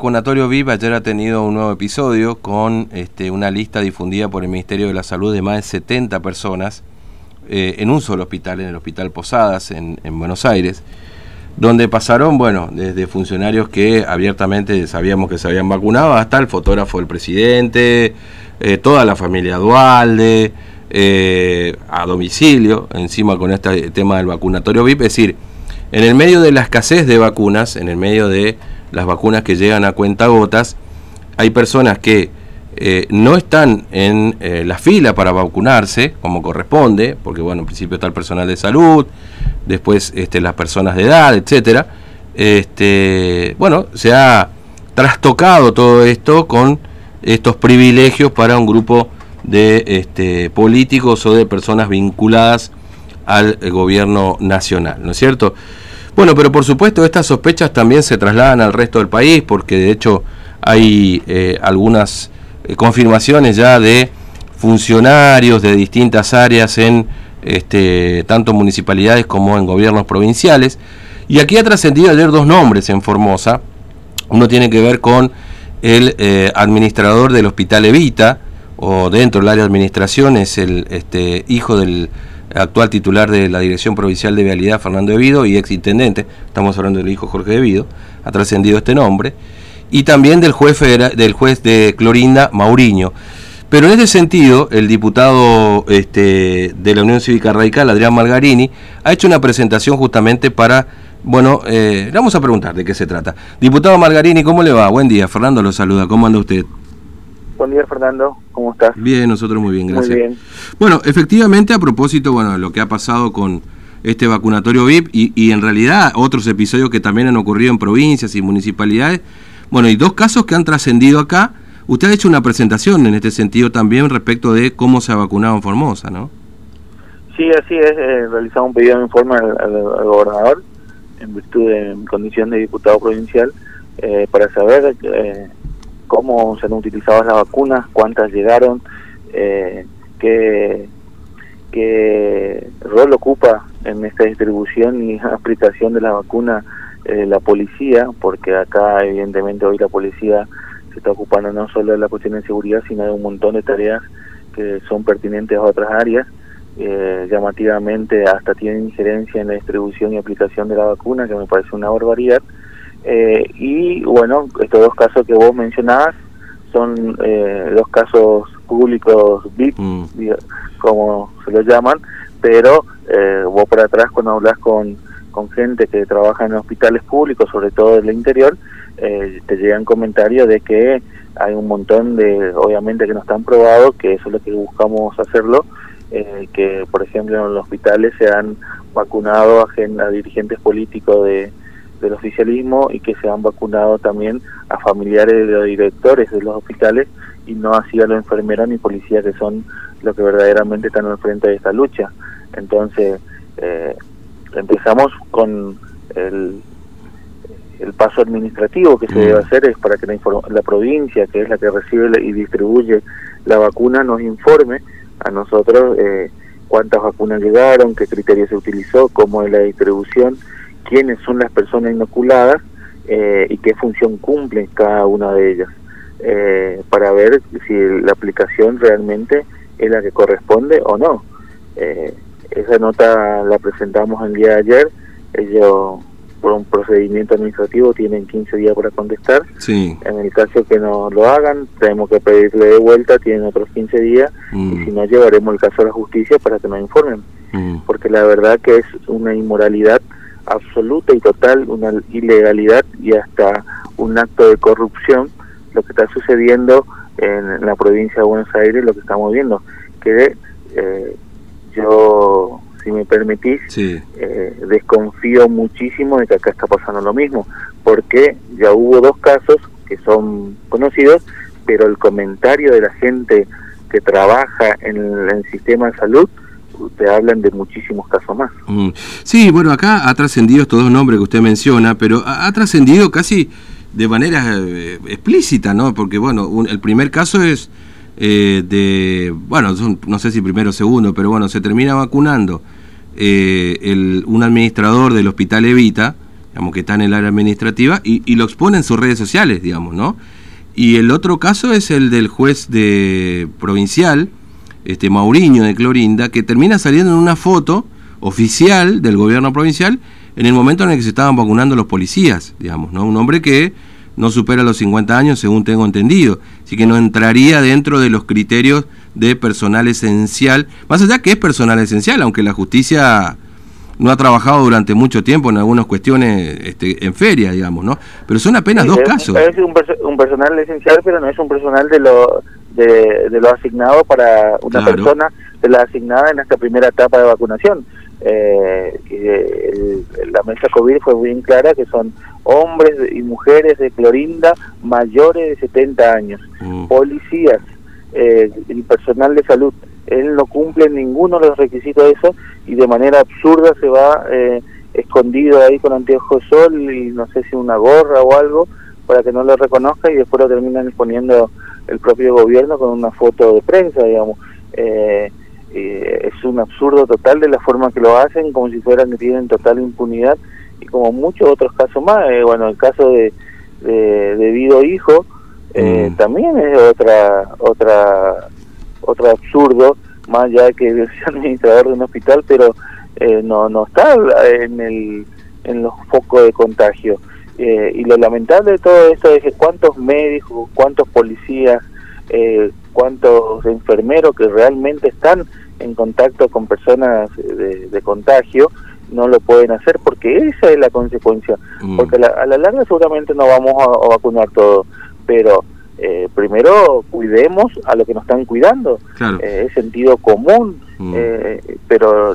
vacunatorio VIP ayer ha tenido un nuevo episodio con este, una lista difundida por el Ministerio de la Salud de más de 70 personas eh, en un solo hospital, en el Hospital Posadas, en, Buenos Aires, donde pasaron, bueno, desde funcionarios que abiertamente sabíamos que se habían vacunado hasta el fotógrafo del presidente, eh, toda la familia Dualde, eh, a domicilio, encima con este tema del vacunatorio VIP, es decir, en el medio de la escasez de vacunas, en el medio de las vacunas que llegan a cuentagotas, hay personas que eh, no están en eh, la fila para vacunarse como corresponde, porque bueno, en principio está el personal de salud, después este, las personas de edad, etcétera. Este, bueno, se ha trastocado todo esto con estos privilegios para un grupo de este, políticos o de personas vinculadas al gobierno nacional, ¿no es cierto? Bueno, pero por supuesto estas sospechas también se trasladan al resto del país porque de hecho hay eh, algunas eh, confirmaciones ya de funcionarios de distintas áreas en este, tanto municipalidades como en gobiernos provinciales. Y aquí ha trascendido ayer dos nombres en Formosa. Uno tiene que ver con el eh, administrador del Hospital Evita, o dentro del área de administración, es el este, hijo del actual titular de la Dirección Provincial de Vialidad, Fernando Evido, y ex intendente, estamos hablando del hijo Jorge Evido, ha trascendido este nombre, y también del juez, del juez de Clorinda, Mauriño. Pero en ese sentido, el diputado este, de la Unión Cívica Radical, Adrián Margarini, ha hecho una presentación justamente para, bueno, eh, vamos a preguntar de qué se trata. Diputado Margarini, ¿cómo le va? Buen día, Fernando lo saluda, ¿cómo anda usted? Buen día, Fernando. ¿Cómo estás? Bien, nosotros muy bien, gracias. Muy bien. Bueno, efectivamente, a propósito, bueno, lo que ha pasado con este vacunatorio VIP y, y, en realidad otros episodios que también han ocurrido en provincias y municipalidades, bueno, hay dos casos que han trascendido acá. Usted ha hecho una presentación en este sentido también respecto de cómo se ha vacunado en Formosa, ¿no? Sí, así es. Eh, realizamos un pedido de informe al, gobernador en virtud de mi condición de diputado provincial eh, para saber eh, cómo se han utilizado las vacunas, cuántas llegaron, eh, qué, qué rol ocupa en esta distribución y aplicación de la vacuna eh, la policía, porque acá evidentemente hoy la policía se está ocupando no solo de la cuestión de seguridad, sino de un montón de tareas que son pertinentes a otras áreas. Eh, llamativamente hasta tienen injerencia en la distribución y aplicación de la vacuna, que me parece una barbaridad. Eh, y bueno, estos dos casos que vos mencionabas son eh, dos casos públicos VIP, mm. como se los llaman, pero eh, vos por atrás cuando hablas con, con gente que trabaja en hospitales públicos, sobre todo del interior, eh, te llegan comentarios de que hay un montón de, obviamente que no están probados, que eso es lo que buscamos hacerlo, eh, que por ejemplo en los hospitales se han vacunado a, a dirigentes políticos de del oficialismo y que se han vacunado también a familiares de los directores de los hospitales y no así a los enfermeros ni policías que son los que verdaderamente están al frente de esta lucha. Entonces, eh, empezamos con el, el paso administrativo que se debe mm. hacer es para que la, la provincia, que es la que recibe y distribuye la vacuna, nos informe a nosotros eh, cuántas vacunas llegaron, qué criterio se utilizó, cómo es la distribución quiénes son las personas inoculadas eh, y qué función cumplen cada una de ellas, eh, para ver si la aplicación realmente es la que corresponde o no. Eh, esa nota la presentamos el día de ayer, ellos por un procedimiento administrativo tienen 15 días para contestar. Sí. En el caso que no lo hagan, tenemos que pedirle de vuelta, tienen otros 15 días, y mm. si no, llevaremos el caso a la justicia para que nos informen. Mm. Porque la verdad que es una inmoralidad absoluta y total, una ilegalidad y hasta un acto de corrupción lo que está sucediendo en, la provincia de Buenos Aires, lo que estamos viendo, que eh, yo, si me permitís, eh, desconfío muchísimo de que acá está pasando lo mismo, porque ya hubo dos casos que son conocidos, pero el comentario de la gente que trabaja en el sistema de salud te hablan de muchísimos casos más. Mm. Sí, bueno, acá ha trascendido estos dos nombres que usted menciona, pero ha, trascendido casi de manera eh, explícita, ¿no? Porque, bueno, el primer caso es eh, de, bueno, no sé si primero o segundo, pero bueno, se termina vacunando eh, un administrador del Hospital Evita, digamos, que está en el área administrativa, y, y lo expone en sus redes sociales, digamos, ¿no? Y el otro caso es el del juez de provincial, este Mauriño de Clorinda, que termina saliendo en una foto oficial del gobierno provincial en el momento en el que se estaban vacunando los policías, digamos, ¿no? Un hombre que no supera los 50 años, según tengo entendido, así que no entraría dentro de los criterios de personal esencial, más allá que es personal esencial, aunque la justicia no ha trabajado durante mucho tiempo en algunas cuestiones este, en feria, digamos, ¿no? Pero son apenas dos casos. Es un, un, personal esencial, pero no es un personal de lo, de, lo asignado para una persona de la asignada en esta primera etapa de vacunación. Eh, la mesa COVID fue bien clara que son hombres y mujeres de Clorinda mayores de 70 años, mm. policías eh, y personal de salud. Él no cumple ninguno de los requisitos de eso y de manera absurda se va eh, escondido ahí con anteojos de sol y no sé si una gorra o algo para que no lo reconozca y después lo terminan poniendo el propio gobierno con una foto de prensa, digamos. Eh, es un absurdo total de la forma que lo hacen, como si fueran que tienen total impunidad y como muchos otros casos más. Eh, bueno, el caso de, de, de Hijo eh, mm. también es otra otra otro absurdo, más allá de que sea administrador de un hospital, pero eh, no no está en el en los focos de contagio. Eh, y lo lamentable de todo esto es que cuántos médicos, cuántos policías, eh, cuántos enfermeros que realmente están en contacto con personas de, contagio no lo pueden hacer porque esa es la consecuencia. Mm. Porque a la, larga seguramente no vamos a, vacunar todo, pero eh, primero cuidemos a lo que nos están cuidando. es sentido común, mm. pero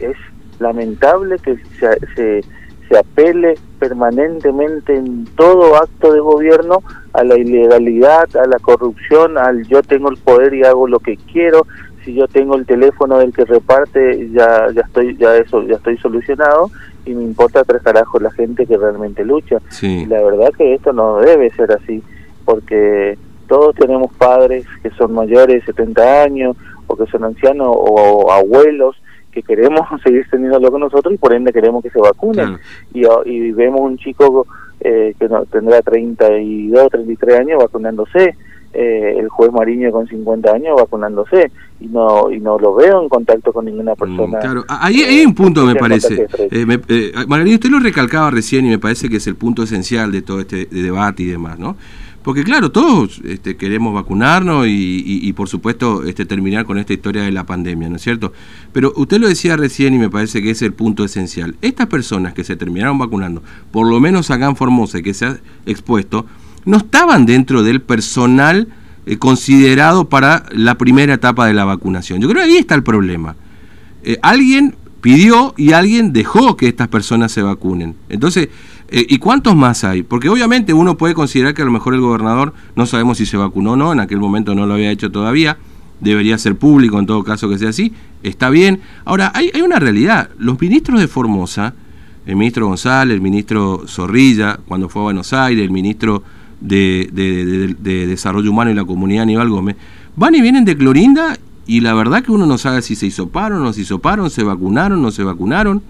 es lamentable que se, se se apele permanentemente en todo acto de gobierno a la ilegalidad, a la corrupción, al yo tengo el poder y hago lo que quiero, si yo tengo el teléfono del que reparte ya ya estoy ya eso ya estoy solucionado y me importa tres carajos la gente que realmente lucha. Y la verdad que esto no debe ser así, porque todos tenemos padres que son mayores de 70 años o que son ancianos o abuelos que queremos seguir teniéndolo con nosotros y por ende queremos que se vacunen. Y, y, vemos un chico eh, que no, tendrá 32, 33 años vacunándose, eh, el juez Mariño con 50 años vacunándose y no y no lo veo en contacto con ninguna mm, persona. claro, ahí hay un punto me parece. Eh, eh usted lo recalcaba recién y me parece que es el punto esencial de todo este debate y demás, ¿no? Porque claro, todos este, queremos vacunarnos y, por supuesto este, terminar con esta historia de la pandemia, ¿no es cierto? Pero usted lo decía recién y me parece que es el punto esencial. Estas personas que se terminaron vacunando, por lo menos acá en Formosa, que se ha expuesto, no estaban dentro del personal eh, considerado para la primera etapa de la vacunación. Yo creo que ahí está el problema. Eh, alguien pidió y alguien dejó que estas personas se vacunen. Entonces, eh, ¿Y cuántos más hay? Porque obviamente uno puede considerar que a lo mejor el gobernador no sabemos si se vacunó o no, en aquel momento no lo había hecho todavía, debería ser público en todo caso que sea así, está bien. Ahora, hay, hay una realidad, los ministros de Formosa, el ministro González, el ministro Zorrilla, cuando fue a Buenos Aires, el ministro de, de Desarrollo Humano y la Comunidad Aníbal Gómez, van y vienen de Clorinda y la verdad que uno no sabe si se hisoparon, no se hisoparon, se vacunaron, no se vacunaron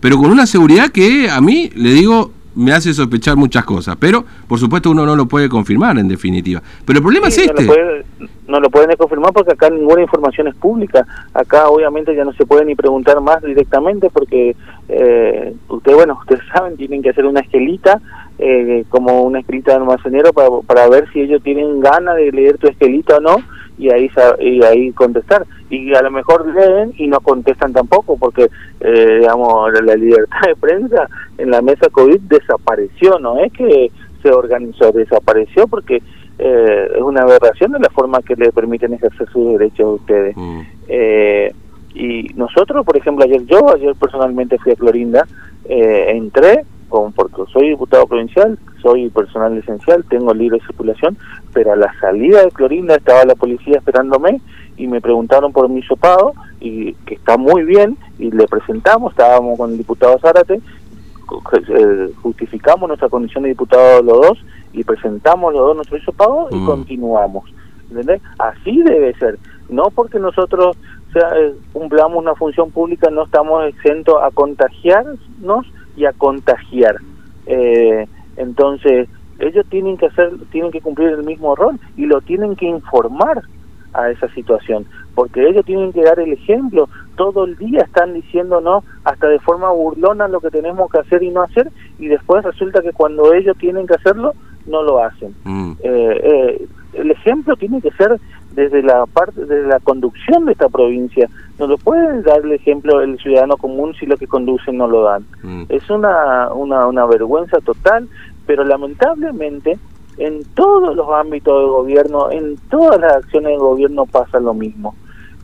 pero con una seguridad que a mí, le digo, me hace sospechar muchas cosas. Pero, por supuesto, uno no lo puede confirmar, en definitiva. Pero el problema es este. No lo, pueden confirmar porque acá ninguna información es pública. Acá, obviamente, ya no se puede ni preguntar más directamente porque, eh, ustedes, bueno, ustedes saben, tienen que hacer una esquelita, eh, como una escrita de almacenero, para, para ver si ellos tienen ganas de leer tu esquelita o no y ahí y ahí contestar. Y a lo mejor leen y no contestan tampoco porque eh, digamos la libertad de prensa en la mesa covid desapareció no es que se organizó desapareció porque eh, es una aberración de la forma que le permiten ejercer sus derechos a ustedes. Mm. eh, y nosotros por ejemplo ayer yo ayer personalmente fui a Clorinda entré con, porque soy diputado provincial, soy personal esencial, tengo libre circulación, pero a la salida de Clorinda estaba la policía esperándome y me preguntaron por mi sopado, y que está muy bien, y le presentamos, estábamos con el diputado Zárate, eh, justificamos nuestra condición de diputado los dos y presentamos los dos nuestro hisopado y mm. continuamos. ¿Entendés? Así debe ser. No porque nosotros sea, eh, cumplamos una función pública, no estamos exentos a contagiarnos y a contagiar. Eh, entonces, ellos tienen que hacer, tienen que cumplir el mismo rol y lo tienen que informar a esa situación, porque ellos tienen que dar el ejemplo. Todo el día están diciéndonos hasta de forma burlona lo que tenemos que hacer y no hacer, y después resulta que cuando ellos tienen que hacerlo, no lo hacen. Mm. Eh, eh, el ejemplo tiene que ser desde la parte de la conducción de esta provincia. No lo pueden dar el ejemplo el ciudadano común si lo que conducen no lo dan. Mm. Es una, una, una vergüenza total, pero lamentablemente en todos los ámbitos del gobierno, en todas las acciones del gobierno pasa lo mismo.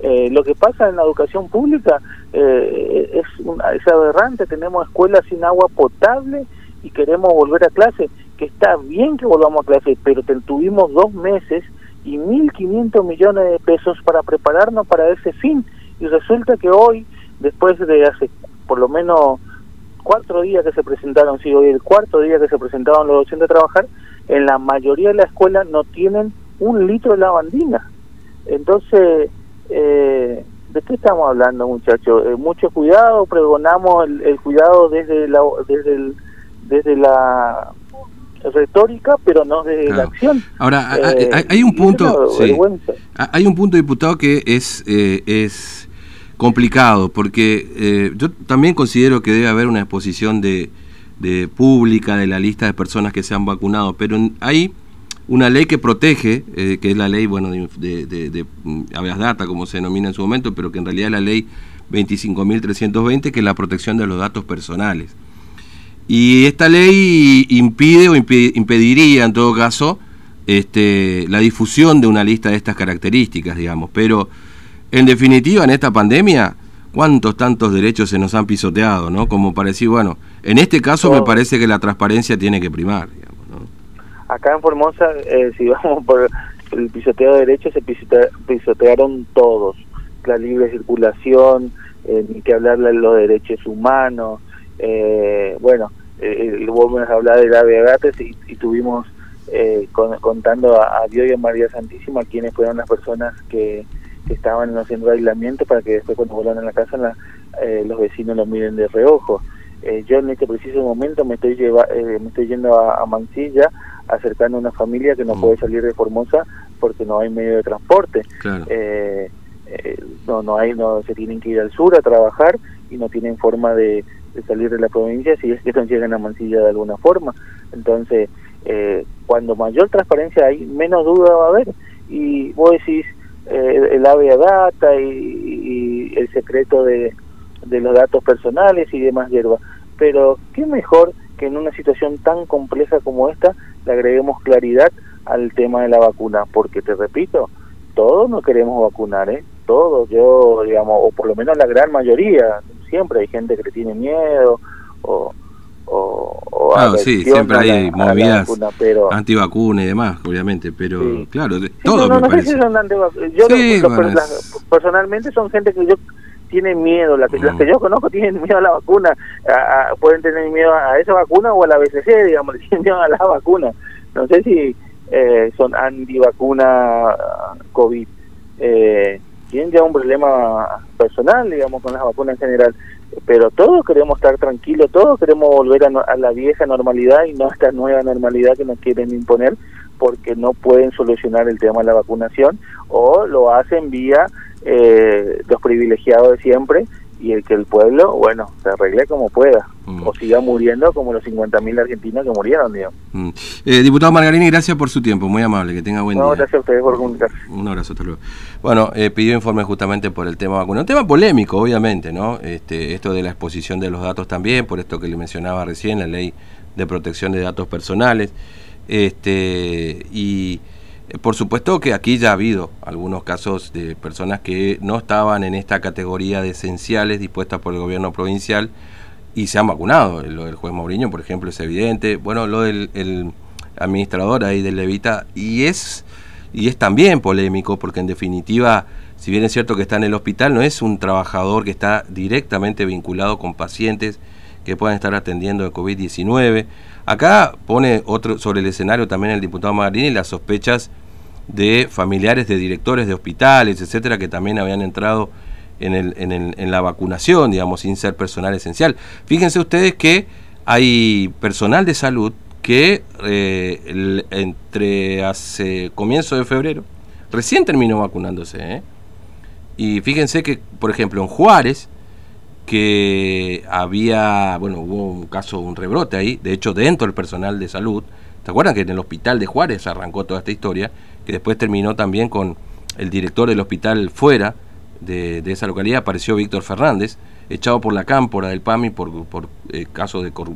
Eh, lo que pasa en la educación pública eh, es, una, es aberrante, tenemos escuelas sin agua potable y queremos volver a clase, que está bien que volvamos a clase, pero tuvimos dos meses y 1.500 millones de pesos para prepararnos para ese fin. Y resulta que hoy, después de hace por lo menos cuatro días que se presentaron, sí, hoy el cuarto día que se presentaron los docentes a trabajar, en la mayoría de la escuela no tienen un litro de lavandina. Entonces, eh, ¿de qué estamos hablando, muchachos? Eh, mucho cuidado, pregonamos el, cuidado desde la, desde, el, desde la retórica, pero no desde la acción. Ahora, hay, hay, un eh, punto, hay un punto, diputado, que es, es complicado, porque yo también considero que debe haber una exposición de pública de la lista de personas que se han vacunado, pero hay una ley que protege, eh, que es la ley, bueno, de, de, de, mm, data, como se denomina en su momento, pero que en realidad es la ley 25.320, que es la protección de los datos personales. Y esta ley impide o impediría, en todo caso, este, la difusión de una lista de estas características, digamos. Pero, en definitiva, en esta pandemia, cuántos tantos derechos se nos han pisoteado, ¿no? Como para decir, bueno, en este caso me parece que la transparencia tiene que primar, digamos, ¿no? Acá en Formosa, eh, si vamos por el pisoteo de derechos, se pisotearon todos, la libre circulación, eh, ni que hablar de los derechos humanos, eh, bueno, eh, volvemos a hablar de la y, y tuvimos contando a, a Dios y a María Santísima quienes fueron las personas que que estaban haciendo aislamiento para que después cuando vuelvan a la casa eh, los vecinos los miren de reojo. Eh, yo en este preciso momento me estoy lleva, eh, me estoy yendo a, Mansilla acercando a una familia que no mm. puede salir de Formosa porque no hay medio de transporte. no no hay no se tienen que ir al sur a trabajar y no tienen forma de, salir de la provincia si es que no llegan a Mansilla de alguna forma. Entonces, cuando mayor transparencia hay, menos duda va a haber. Y vos decís, eh, el AVE data y, el secreto de, los datos personales y demás hierba. Pero qué mejor que en una situación tan compleja como esta le agreguemos claridad al tema de la vacuna, porque te repito, todos no queremos vacunar, ¿eh? Todos, yo, digamos, o por lo menos la gran mayoría, siempre hay gente que le tiene miedo o, o, claro, sí, siempre hay movidas antivacunas y demás, obviamente, pero claro, todo no, no, sé si son. Yo personalmente son gente que yo tiene miedo, las que, las que mm. yo conozco tienen miedo a la vacuna, pueden tener miedo a esa vacuna o a la BCC, digamos, tienen miedo a la vacuna. No sé si eh, son antivacuna COVID. Eh, tienen ya un problema personal, digamos, con las vacunas en general. Pero todos queremos estar tranquilos, todos queremos volver a, la vieja normalidad y no a esta nueva normalidad que nos quieren imponer porque no pueden solucionar el tema de la vacunación o lo hacen vía eh, los privilegiados de siempre y el que el pueblo, bueno, se arregle como pueda, mm. o siga muriendo como los 50.000 argentinos que murieron, digamos. Mm. Eh, diputado Margarini, gracias por su tiempo, muy amable, que tenga buen no, gracias a ustedes por comunicarse. Un abrazo, hasta luego. Bueno, eh, pidió informe justamente por el tema vacuna, un tema polémico, obviamente, ¿no? Este, esto de la exposición de los datos también, por esto que le mencionaba recién, la ley de protección de datos personales, este, y por supuesto que aquí ya ha habido algunos casos de personas que no estaban en esta categoría de esenciales dispuestas por el gobierno provincial y se han vacunado. Lo del juez Mauriño, por ejemplo, es evidente. Bueno, lo del administrador ahí del Levita y es y es también polémico porque en definitiva, si bien es cierto que está en el hospital, no es un trabajador que está directamente vinculado con pacientes que puedan estar atendiendo de COVID-19. Acá pone otro sobre el escenario también el diputado Magarini las sospechas de familiares de directores de hospitales, etcétera, que también habían entrado en, el, en, el, en la vacunación, digamos, sin ser personal esencial. Fíjense ustedes que hay personal de salud que eh, entre hace comienzo de febrero recién terminó vacunándose. ¿eh? Y fíjense que, por ejemplo, en Juárez, que había, bueno, hubo un caso, un rebrote ahí, de hecho dentro del personal de salud, ¿se acuerdan que en el hospital de Juárez arrancó toda esta historia? Que después terminó también con el director del hospital fuera de, esa localidad, apareció Víctor Fernández, echado por la cámpora del PAMI por, por eh, casos de corrupción.